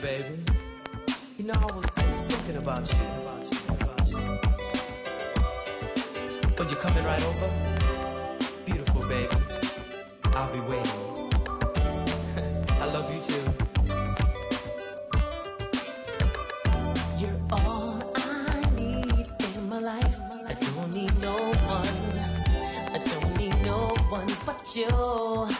baby? You know, I was just thinking about you. About you, about you. Oh, you're coming right over? Beautiful, baby. I'll be waiting. I love you too. You're all I need in my life. I don't need no one. I don't need no one but you.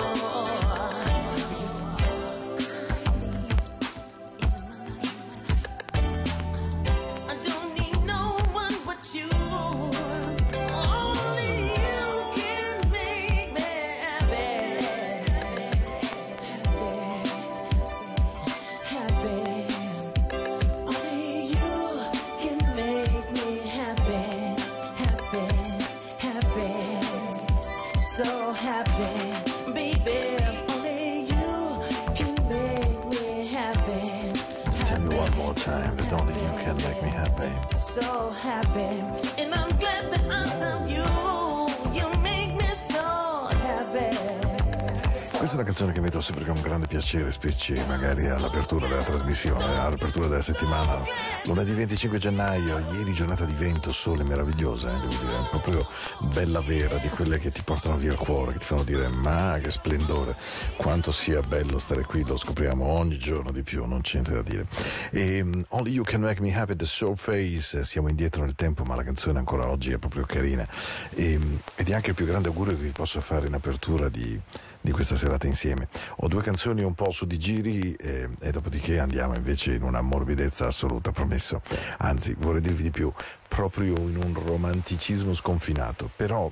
è una canzone che sempre con grande piacere, specie magari all'apertura della trasmissione, all'apertura della settimana. Lunedì 25 gennaio, ieri giornata di vento, sole meravigliosa, eh, devo dire, proprio bella vera, di quelle che ti portano via il cuore, che ti fanno dire ma che splendore, quanto sia bello stare qui, lo scopriamo ogni giorno di più, non c'è niente da dire. E, um, Only You Can Make Me Happy, The Surface, siamo indietro nel tempo, ma la canzone ancora oggi è proprio carina. E, um, ed è anche il più grande augurio che vi posso fare in apertura di di questa serata insieme. Ho due canzoni un po' su di giri eh, e dopodiché andiamo invece in una morbidezza assoluta, promesso. Anzi, vorrei dirvi di più, proprio in un romanticismo sconfinato, però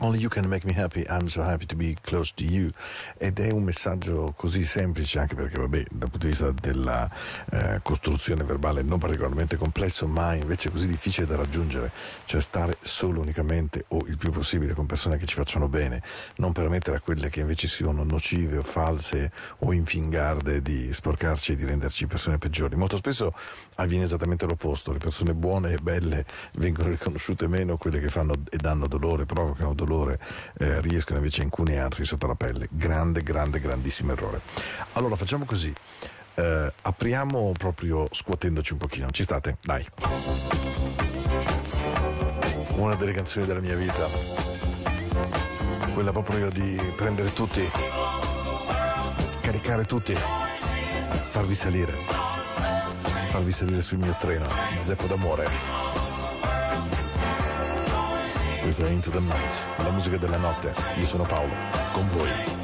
Only you can make me happy, I'm so happy to be close to you. Ed è un messaggio così semplice, anche perché, vabbè, dal punto di vista della eh, costruzione verbale non particolarmente complesso, ma invece così difficile da raggiungere, cioè stare solo unicamente o il più possibile con persone che ci facciano bene, non permettere a quelle che invece siano nocive o false o infingarde di sporcarci e di renderci persone peggiori. Molto spesso avviene esattamente l'opposto, le persone buone e belle vengono riconosciute meno, quelle che fanno e danno dolore, provocano dolore dolore eh, riescono invece a incunearsi sotto la pelle. Grande, grande, grandissimo errore. Allora facciamo così. Eh, apriamo proprio scuotendoci un pochino. Ci state? Dai. Una delle canzoni della mia vita. Quella proprio di prendere tutti, caricare tutti, farvi salire, farvi salire sul mio treno, zeppo d'amore. Questa è Into the Night, la musica della notte. Io sono Paolo, con voi.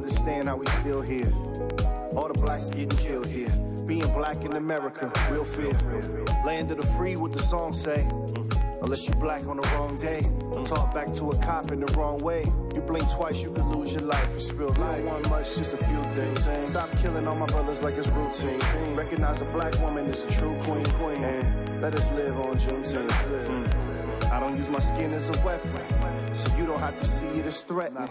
understand how we still here. All the blacks getting killed here. Being black in America, real fear. Land of the free, what the song say. Unless you black on the wrong day. Talk back to a cop in the wrong way. You blink twice, you can lose your life. It's real life. You don't want much, just a few things. Stop killing all my brothers like it's routine. Recognize a black woman is a true queen. queen. And let us live on Juneteenth. Mm. I don't use my skin as a weapon so you don't have to see it as threatening.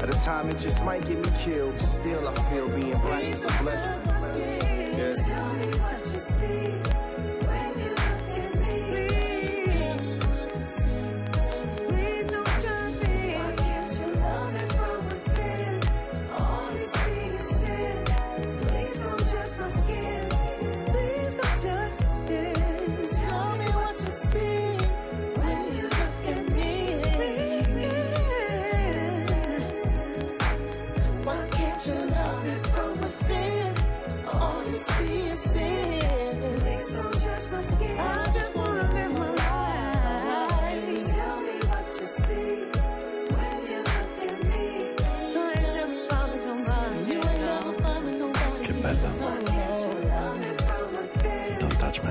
At a time, it just might get me killed, but still I feel being black is a blessing.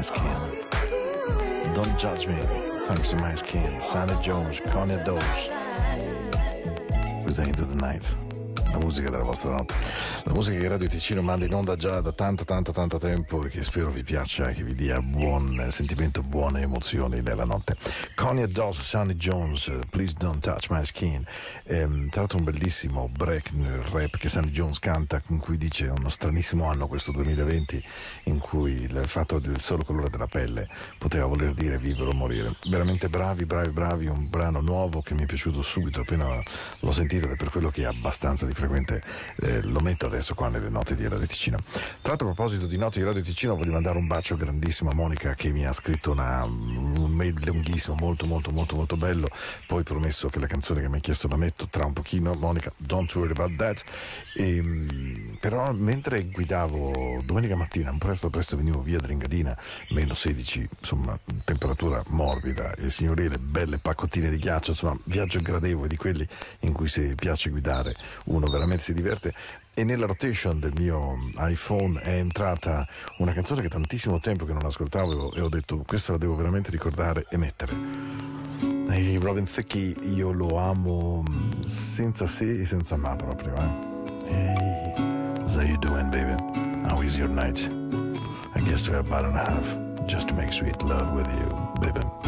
my skin. Don't judge me thanks to my skin. Santa Jones, Connie Dose. We say into the night. La musica della vostra notte. La musica che Radio Ticino manda in onda già da tanto tanto tanto tempo e che spero vi piaccia e che vi dia buon sentimento, buone emozioni nella notte. Connie Doss, Sonny Jones, Please Don't Touch My Skin. Ehm, tra l'altro un bellissimo break nel rap che Sonny Jones canta con cui dice uno stranissimo anno questo 2020 in cui il fatto del solo colore della pelle poteva voler dire vivere o morire. Veramente bravi, bravi, bravi, un brano nuovo che mi è piaciuto subito appena l'ho sentito ed è per quello che è abbastanza di frequente eh, lo metto adesso qua nelle note di Radio Ticino. Tra l'altro a proposito di note di Radio Ticino voglio mandare un bacio grandissimo a Monica che mi ha scritto una, un mail lunghissimo, molto molto molto molto bello, poi promesso che la canzone che mi ha chiesto la metto tra un pochino, Monica, don't worry about that. E, ehm, però mentre guidavo domenica mattina, presto presto venivo via dell'Ingadina, meno 16, insomma temperatura morbida e signorile, belle paccottine di ghiaccio, insomma viaggio gradevole di quelli in cui se piace guidare uno veramente si diverte e nella rotation del mio iPhone è entrata una canzone che tantissimo tempo che non ascoltavo e ho detto questa la devo veramente ricordare e mettere. E Robin Thicke io lo amo senza se e senza ma proprio. Eh? Hey, how you doing baby? How is your night? I guess have about and a half just to make sweet love with you, baby.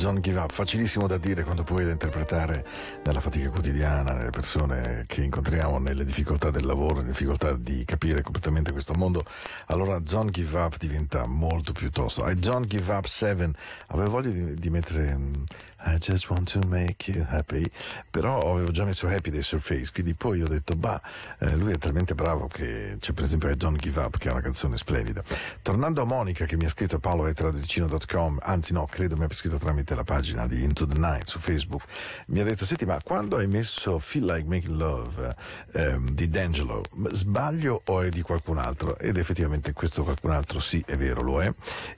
Don't give up, facilissimo da dire quando poi da interpretare nella fatica quotidiana, nelle persone che incontriamo, nelle difficoltà del lavoro, nelle difficoltà di capire completamente questo mondo. Allora don't give up diventa molto più tosto. I don't give up 7. Avevo voglia di, di mettere mm, I just want to make you happy, però avevo già messo happy dei Surface, quindi poi ho detto, bah, eh, lui è talmente bravo che c'è per esempio Don't Give Up, che è una canzone splendida. Tornando a Monica che mi ha scritto a paolo.radicino.com, anzi no, credo mi abbia scritto tramite la pagina di Into the Night su Facebook, mi ha detto, senti, ma quando hai messo Feel Like Making Love ehm, di D'Angelo, sbaglio o è di qualcun altro? Ed effettivamente questo qualcun altro sì, è vero, lo è,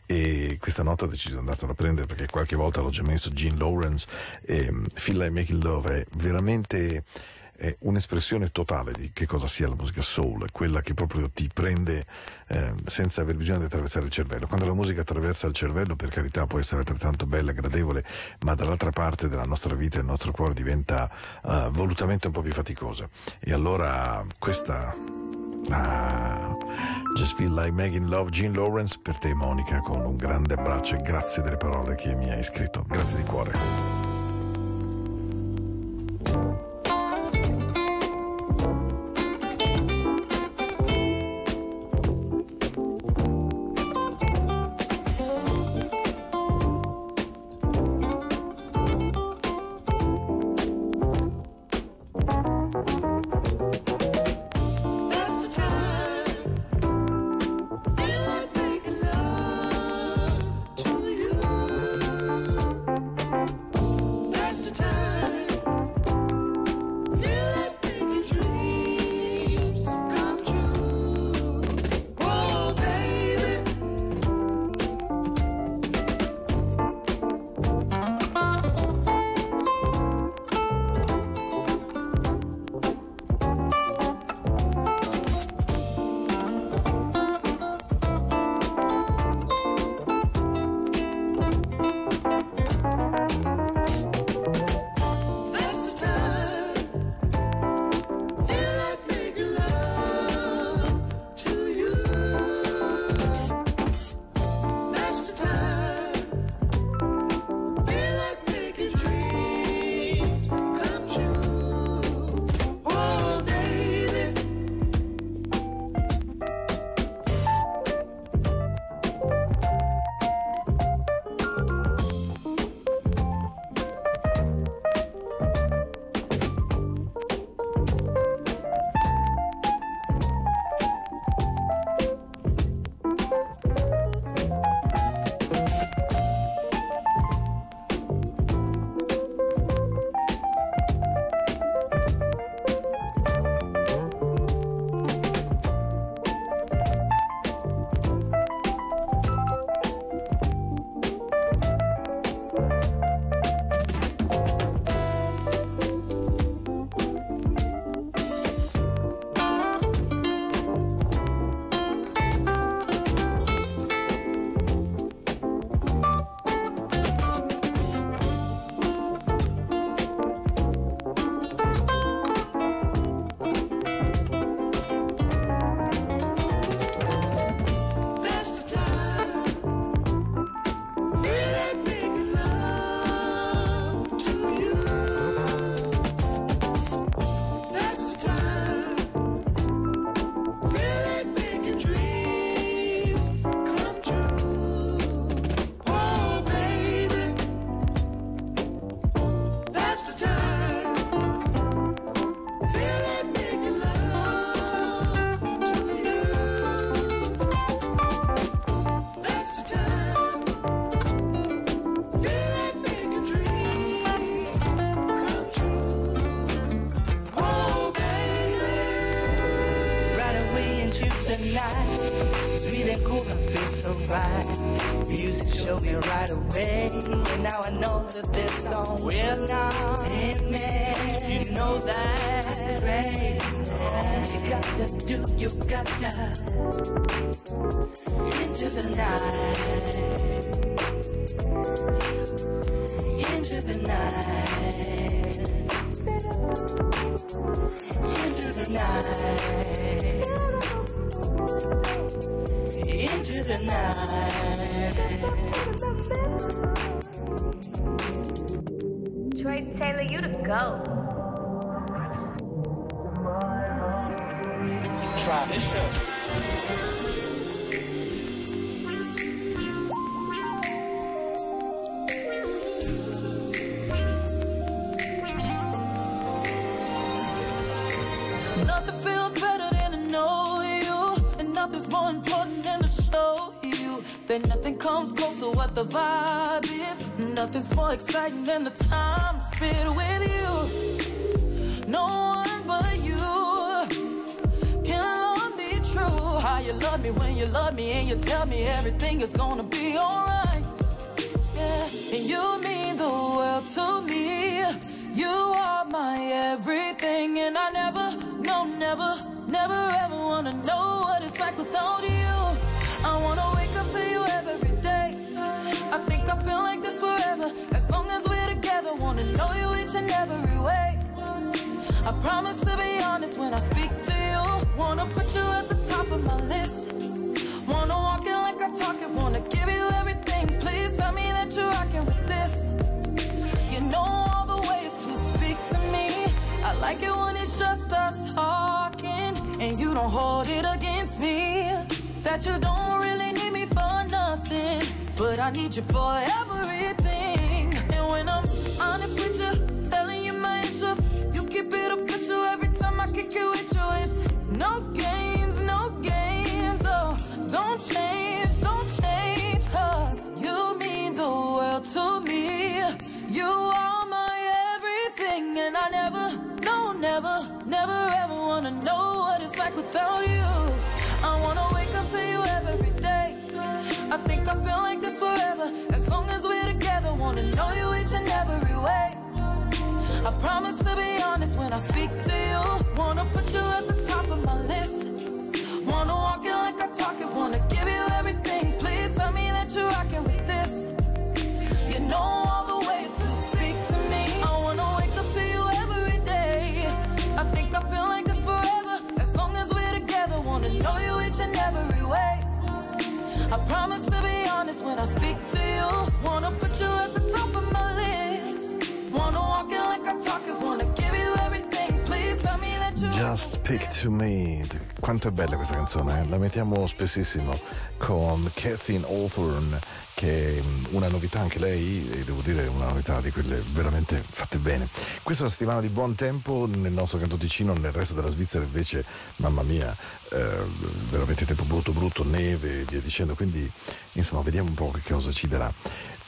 e questa nota ho deciso di andartela a prendere perché qualche volta l'ho già messo, Gene Lawrence, ehm, Feel Like Making Love è veramente è un'espressione totale di che cosa sia la musica soul, quella che proprio ti prende eh, senza aver bisogno di attraversare il cervello. Quando la musica attraversa il cervello, per carità, può essere altrettanto bella, gradevole, ma dall'altra parte della nostra vita il nostro cuore diventa eh, volutamente un po' più faticosa. E allora questa Ah, just feel like making love Gene Lawrence. Per te Monica con un grande abbraccio e grazie delle parole che mi hai scritto. Grazie di cuore yeah. Nothing's more exciting than the time spent with you. No one but you can love me true. How you love me when you love me, and you tell me everything is gonna be alright. Yeah, and you mean the world to me. You are my everything, and I never, no, never, never ever wanna know what it's like without you. I wanna wake up to you long as we're together. Wanna know you each and every way. I promise to be honest when I speak to you. Wanna put you at the top of my list. Wanna walk it like I talk it. Wanna give you everything. Please tell me that you're rocking with this. You know all the ways to speak to me. I like it when it's just us talking, and you don't hold it against me. That you don't really need me for nothing, but I need you for everything. When I'm honest with you, telling you my issues, you keep it official every time I kick it with you. It's no games, no games. Oh, don't change, don't change, cause you mean the world to me. You are my everything, and I never, no, never, never ever wanna know what it's like without you. I wanna wake up to you every day. I think I feel like this forever, as long as we're together. Wanna know you I promise to be honest when I speak to you. Wanna put you at the top of my list. Wanna walk it like I talk it. Wanna give you everything. Please tell me that you're rocking with this. You know all the ways to speak to me. I wanna wake up to you every day. I think I feel like this forever, as long as we're together. Wanna know you each and every way. I promise to be honest when I speak to you. Wanna put you at the top of my list. Just Speak to Me. Quanto è bella questa canzone, eh? la mettiamo spessissimo con Kathleen Hawthorne, che è una novità anche lei, e devo dire una novità di quelle veramente fatte bene. Questa è una settimana di buon tempo nel nostro canto Ticino, nel resto della Svizzera invece, mamma mia, eh, veramente tempo brutto brutto, neve e via dicendo, quindi insomma vediamo un po' che cosa ci darà.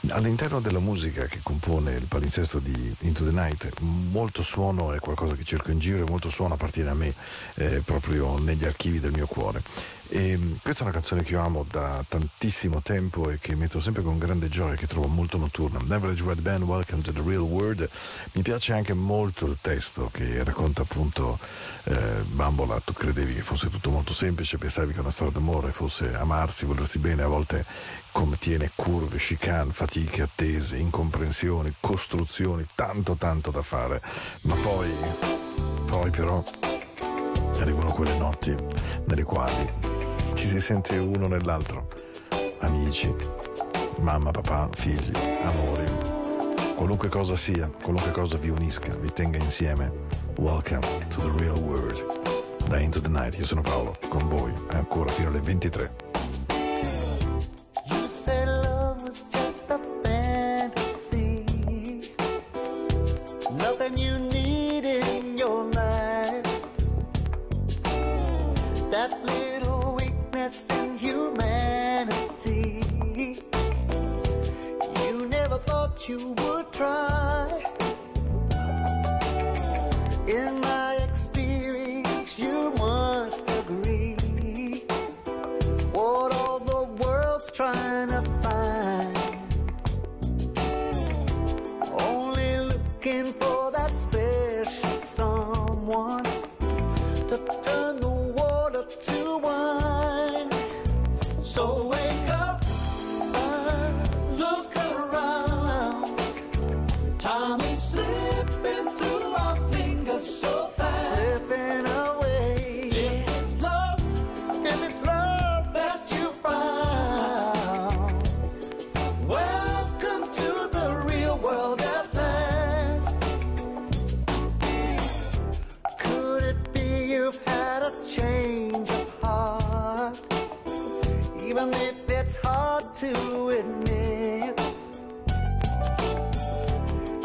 All'interno della musica che compone il palinsesto di Into the Night, molto suono è qualcosa che cerco in giro e molto suono appartiene a me, eh, proprio negli archivi del mio cuore. E, mh, questa è una canzone che io amo da tantissimo tempo e che metto sempre con grande gioia, che trovo molto notturna. Average Red Band, Welcome to the Real World. Mi piace anche molto il testo che racconta appunto eh, Bambola, tu credevi che fosse tutto molto semplice, pensavi che una storia d'amore fosse amarsi, volersi bene, a volte contiene curve, chicane, fatiche, attese, incomprensioni, costruzioni, tanto tanto da fare. Ma poi, poi però arrivano quelle notti nelle quali ci si sente uno nell'altro, amici, mamma, papà, figli, amori, qualunque cosa sia, qualunque cosa vi unisca, vi tenga insieme. Welcome to the real world. Da Into the Night, io sono Paolo, con voi ancora fino alle 23. you would try. In my experience, you must agree. What all the world's trying to find. Only looking for that special someone to turn the to admit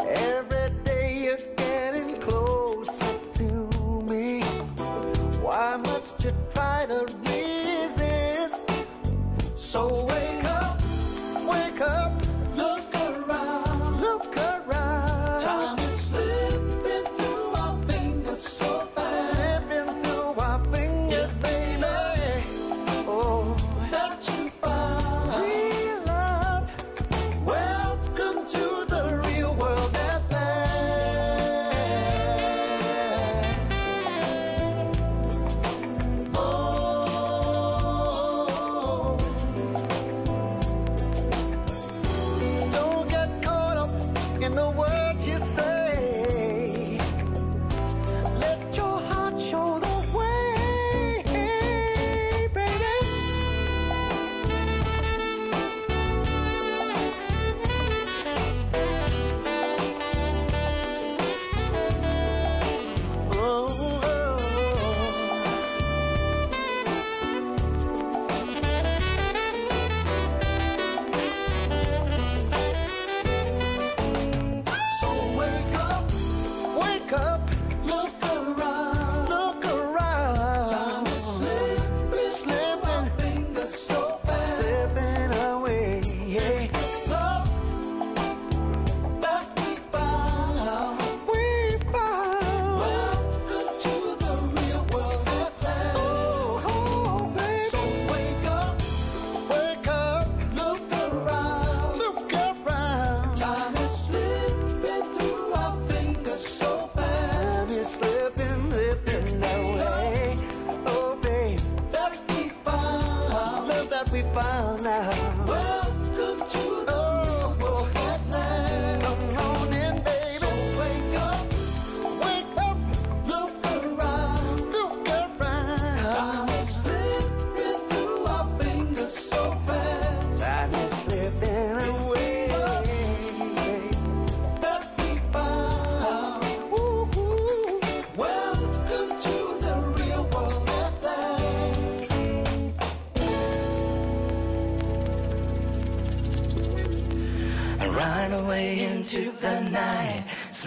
Every day you're getting closer to me Why must you try to resist? So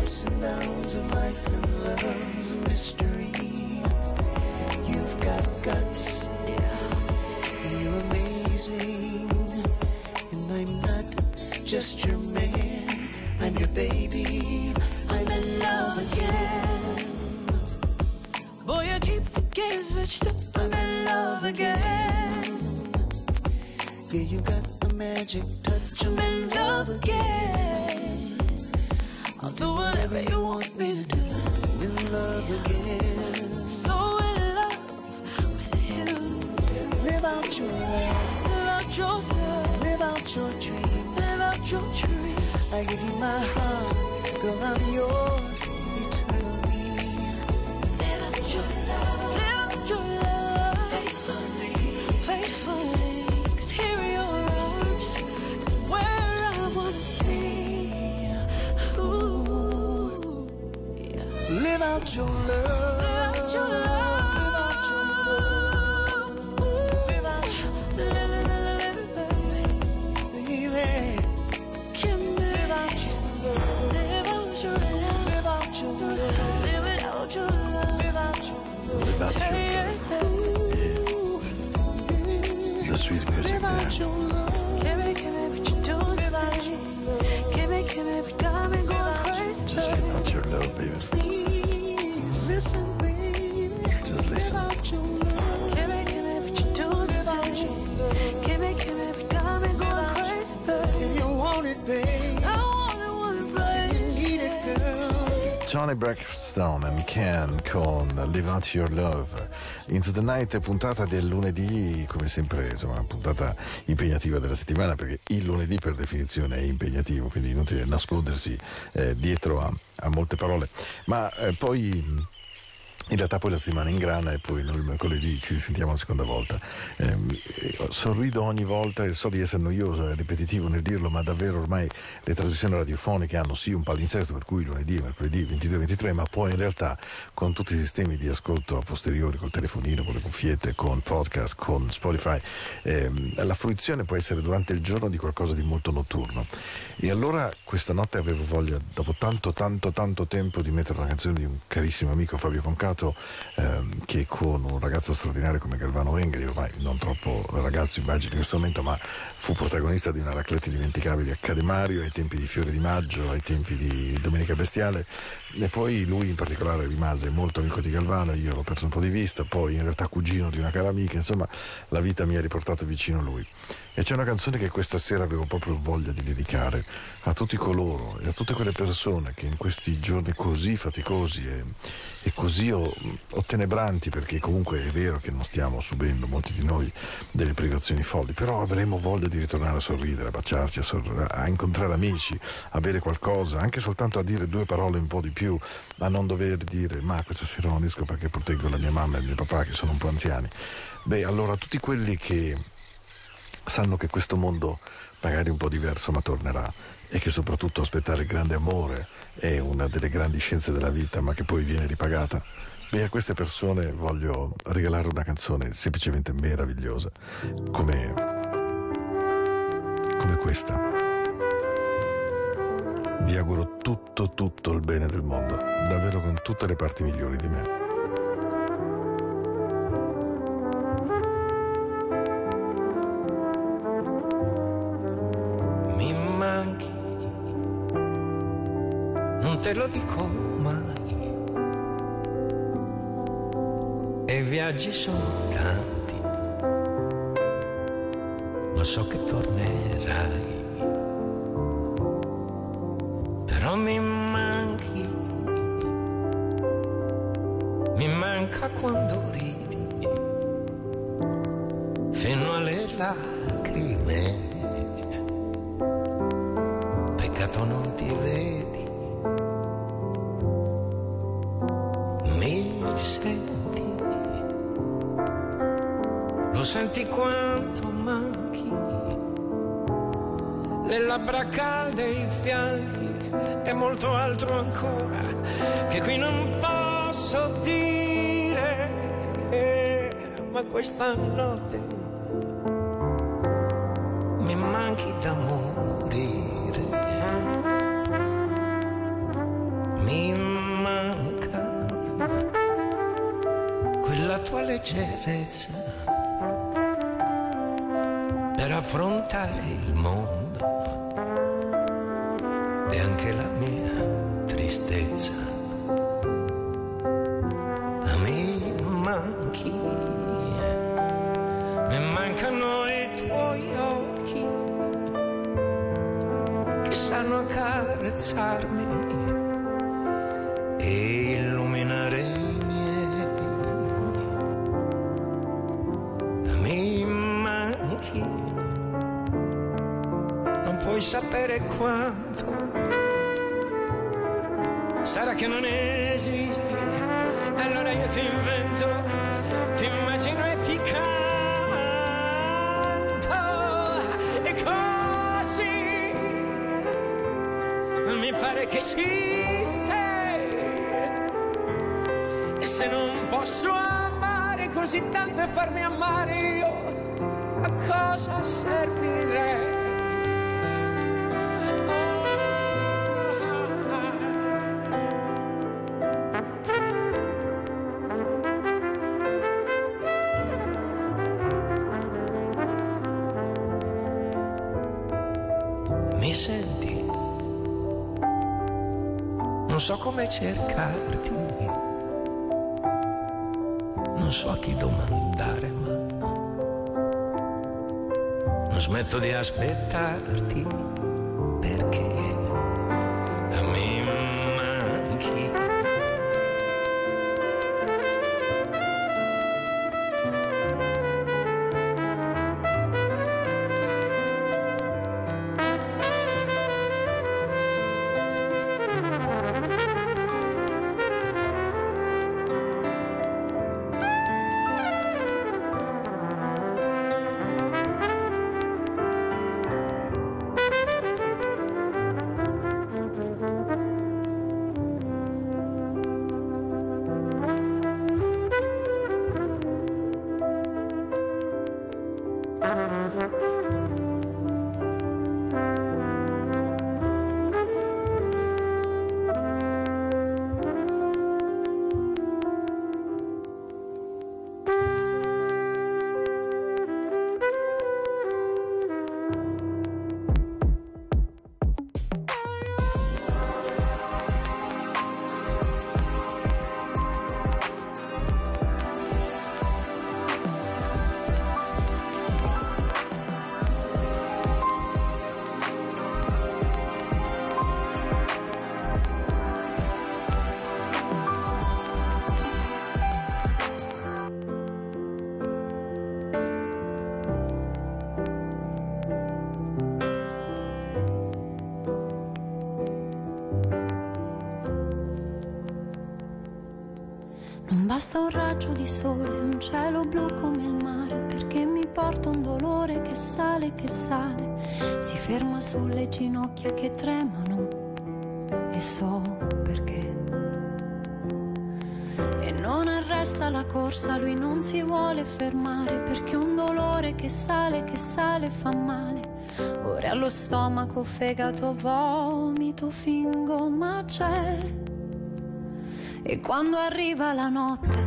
Ups and downs of life and love's a mystery. You've got guts, Yeah. you're amazing, and I'm not just your man. I'm your baby. I'm in love again. boy, I keep the game switched up. I'm in love again. Yeah, you got the magic touch. I'm in love again. Do whatever you want me to do. In love again. So in love with you. Live out your life. Live out your love, Live out your dreams. live out your dream. I give you my heart. Girl, I'm yours Braxton and Ken con Live Out Your Love. Into the Night puntata del lunedì come sempre insomma puntata impegnativa della settimana perché il lunedì per definizione è impegnativo quindi inutile nascondersi eh, dietro a, a molte parole. Ma eh, poi in realtà poi la settimana ingrana e poi noi il mercoledì ci risentiamo la seconda volta. Ehm, eh, sorrido ogni volta e so di essere noioso e ripetitivo nel dirlo, ma davvero ormai le trasmissioni radiofoniche hanno sì un palinsesto per cui lunedì, mercoledì 22 23, ma poi in realtà con tutti i sistemi di ascolto a posteriori, col telefonino, con le cuffiette, con podcast, con Spotify, ehm, la fruizione può essere durante il giorno di qualcosa di molto notturno. E allora questa notte avevo voglia, dopo tanto, tanto, tanto tempo, di mettere una canzone di un carissimo amico Fabio Concato, ehm, che con un ragazzo straordinario come Galvano Engri, ormai non troppo ragazzo immagino in questo momento, ma fu protagonista di una racletta indimenticabile a Cademario ai tempi di Fiore di Maggio, ai tempi di Domenica Bestiale, e poi lui in particolare rimase molto amico di Galvano, io l'ho perso un po' di vista, poi in realtà cugino di una cara amica, insomma la vita mi ha riportato vicino a lui. E c'è una canzone che questa sera avevo proprio voglia di dedicare a tutti coloro e a tutte quelle persone che in questi giorni così faticosi e, e così ottenebranti, perché comunque è vero che non stiamo subendo molti di noi delle privazioni folli, però avremo voglia di ritornare a sorridere, a baciarci, a, sor- a incontrare amici, a bere qualcosa, anche soltanto a dire due parole un po' di più, a non dover dire ma questa sera non esco perché proteggo la mia mamma e il mio papà che sono un po' anziani. Beh, allora tutti quelli che sanno che questo mondo magari un po' diverso ma tornerà e che soprattutto aspettare il grande amore è una delle grandi scienze della vita ma che poi viene ripagata. Beh, a queste persone voglio regalare una canzone semplicemente meravigliosa come, come questa. Vi auguro tutto, tutto il bene del mondo, davvero con tutte le parti migliori di me. mi manchi, non te lo dico mai. E i viaggi sono tanti, ma so che tornerai. Questa notte. Mi manchi da morire, mi manca quella tua leggerezza per affrontare il mondo. E anche la mia tristezza. Sanno accarezzarmi e illuminare i miei. Me manchi, non puoi sapere quanto. Sarà che non esisti, allora io ti invento, ti immagino e ti canto. Che ci sei. E se non posso amare così tanto e farmi amare io, a cosa servirei? Mi Non so come cercarti, non so a chi domandare, ma non smetto di aspettarti basta un raggio di sole, un cielo blu come il mare, perché mi porta un dolore che sale, che sale, si ferma sulle ginocchia che tremano e so perché. E non arresta la corsa, lui non si vuole fermare, perché un dolore che sale, che sale fa male. Ora allo stomaco, fegato, vomito, fingo, ma c'è. E quando arriva la notte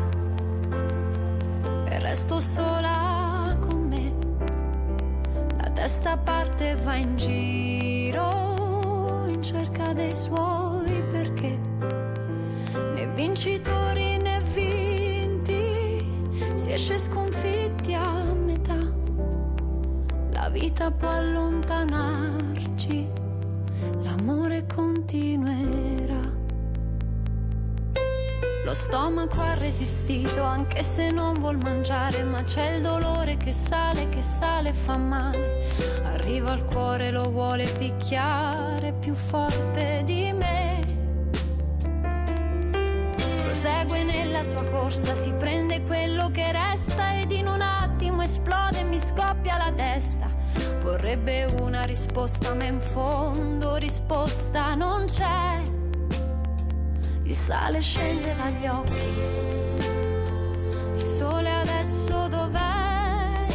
e resto sola con me, la testa parte e va in giro in cerca dei suoi perché né vincitori né vinti si esce sconfitti a metà. La vita può allontanarci, Lo stomaco ha resistito anche se non vuol mangiare, ma c'è il dolore che sale, che sale e fa male. Arriva al cuore, lo vuole picchiare più forte di me. Prosegue nella sua corsa, si prende quello che resta ed in un attimo esplode e mi scoppia la testa. Vorrebbe una risposta, ma in fondo risposta non c'è. Sale scende dagli occhi. Il sole adesso dov'è?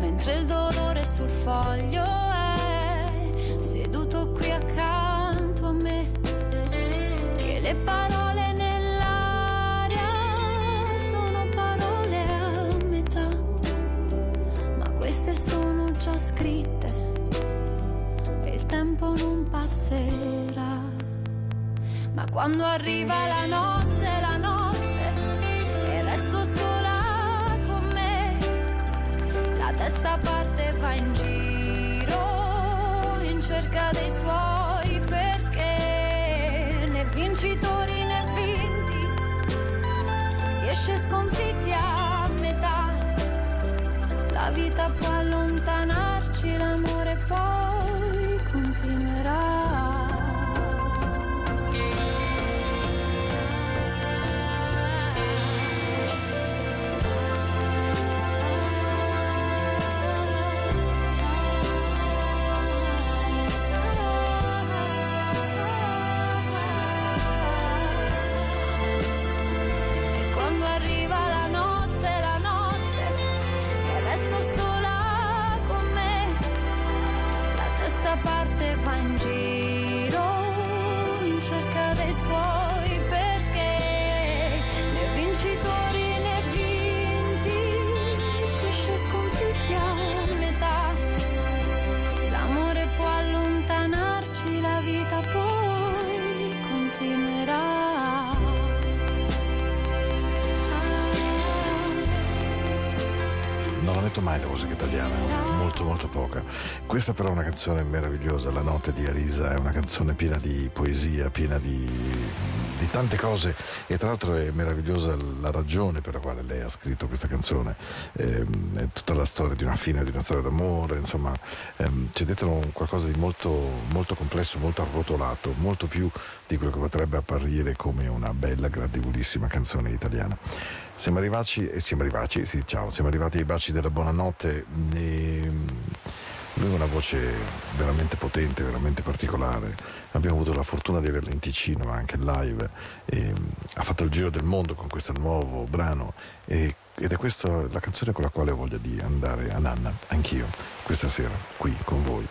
Mentre il dolore sul foglio è seduto qui accanto a me. Che le parole nell'aria sono parole a metà. Ma queste sono già scritte e il tempo non passerà. Ma quando arriva la notte, la notte, e resto sola con me, la testa parte va in giro in cerca dei suoi perché né vincitori né vinti, si esce sconfitti a metà. La vita può allontanarci, l'amore cerca dei molto poca. Questa però è una canzone meravigliosa, La notte di Arisa è una canzone piena di poesia, piena di, di tante cose e tra l'altro è meravigliosa la ragione per la quale lei ha scritto questa canzone. Ehm, è tutta la storia di una fine, di una storia d'amore, insomma ehm, c'è dentro qualcosa di molto, molto complesso, molto arrotolato, molto più di quello che potrebbe apparire come una bella, gradevolissima canzone italiana. Siamo arrivati, e siamo arrivati, sì, ciao, siamo arrivati ai baci della buonanotte. E, lui ha una voce veramente potente, veramente particolare. Abbiamo avuto la fortuna di averla in Ticino anche live. E, ha fatto il giro del mondo con questo nuovo brano e, ed è questa la canzone con la quale ho voglia di andare a Nanna, anch'io, questa sera, qui con voi.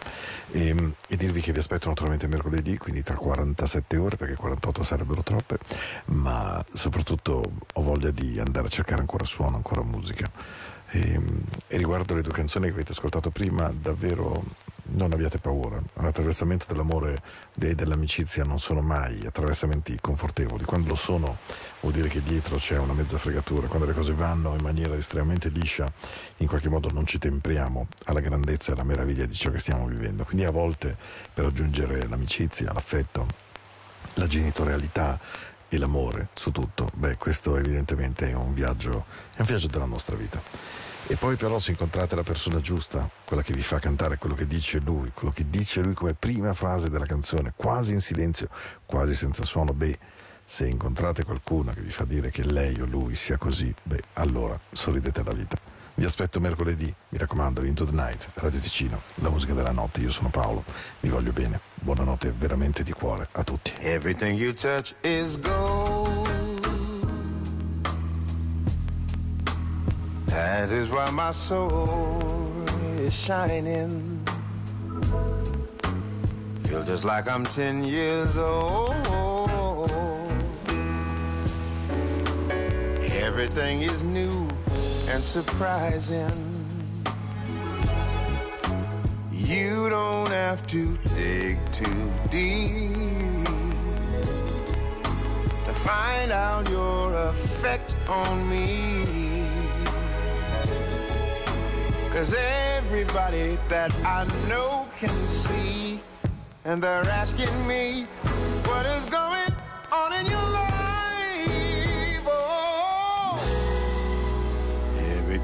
E, e dirvi che vi aspetto naturalmente mercoledì, quindi tra 47 ore, perché 48 sarebbero troppe, ma soprattutto ho voglia di andare a cercare ancora suono, ancora musica. E, e riguardo le due canzoni che avete ascoltato prima, davvero non abbiate paura. L'attraversamento dell'amore e dell'amicizia non sono mai attraversamenti confortevoli. Quando lo sono, vuol dire che dietro c'è una mezza fregatura. Quando le cose vanno in maniera estremamente liscia, in qualche modo non ci tempriamo alla grandezza e alla meraviglia di ciò che stiamo vivendo. Quindi a volte per raggiungere l'amicizia, l'affetto, la genitorialità e l'amore su tutto, beh, questo evidentemente è un viaggio, è un viaggio della nostra vita. E poi però se incontrate la persona giusta, quella che vi fa cantare quello che dice lui, quello che dice lui come prima frase della canzone, quasi in silenzio, quasi senza suono, beh, se incontrate qualcuno che vi fa dire che lei o lui sia così, beh, allora sorridete alla vita. Vi aspetto mercoledì, mi raccomando, Into the Night, Radio Ticino, la musica della notte, io sono Paolo, vi voglio bene, buonanotte veramente di cuore a tutti. Everything you touch is gold. That is why my soul is shining. Feel just like I'm 10 years old. Everything is new and surprising. You don't have to dig too deep to find out your effect on me. Cause everybody that I know can see, and they're asking me what is going on in your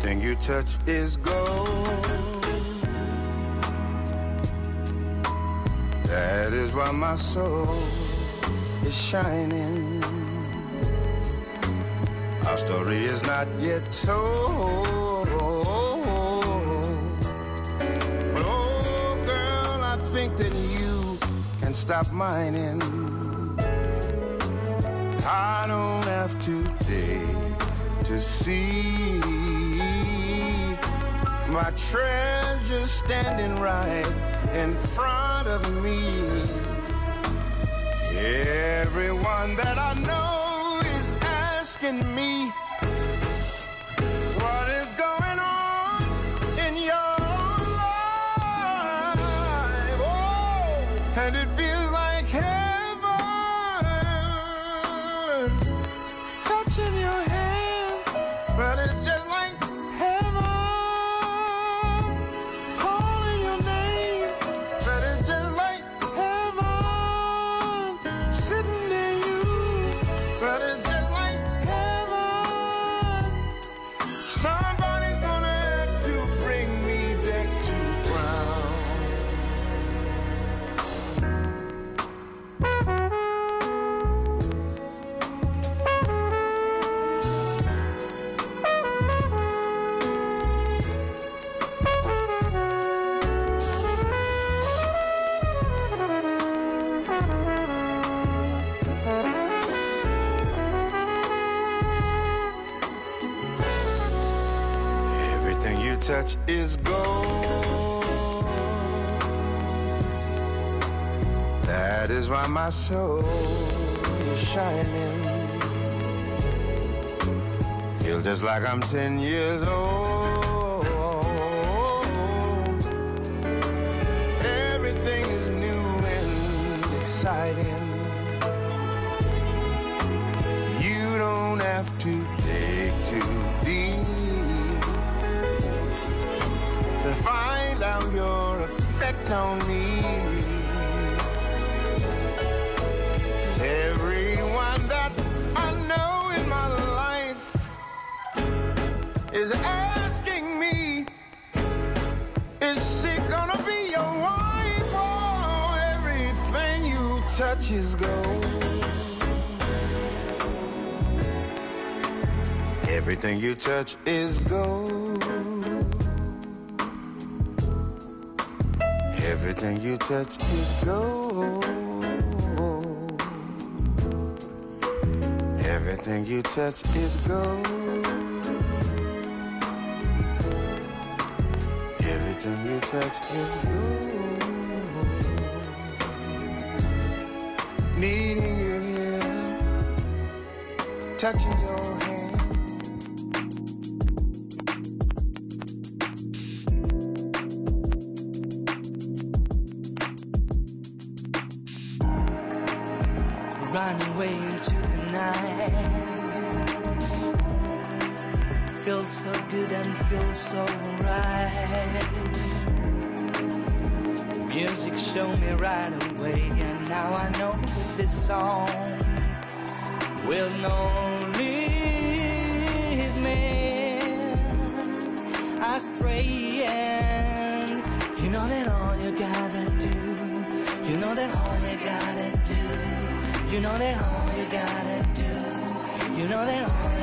Everything you touch is gold. That is why my soul is shining. Our story is not yet told. But oh, girl, I think that you can stop mining. I don't have to dig to see my treasure standing right in front of me. Everyone that I know is asking me my soul is shining. Feel just like I'm 10 years old. Touch is gold. Everything you touch is gold. Everything you touch is gold. Everything you touch is gold. Everything you touch is gold. Needing you here, touching your hand. running away into the night. Feels so good and feels so right. Music showed me right away, and now I know this song will not lead me astray. And you know that all you gotta do, you know that all you gotta do. You know that all you gotta do. You know that all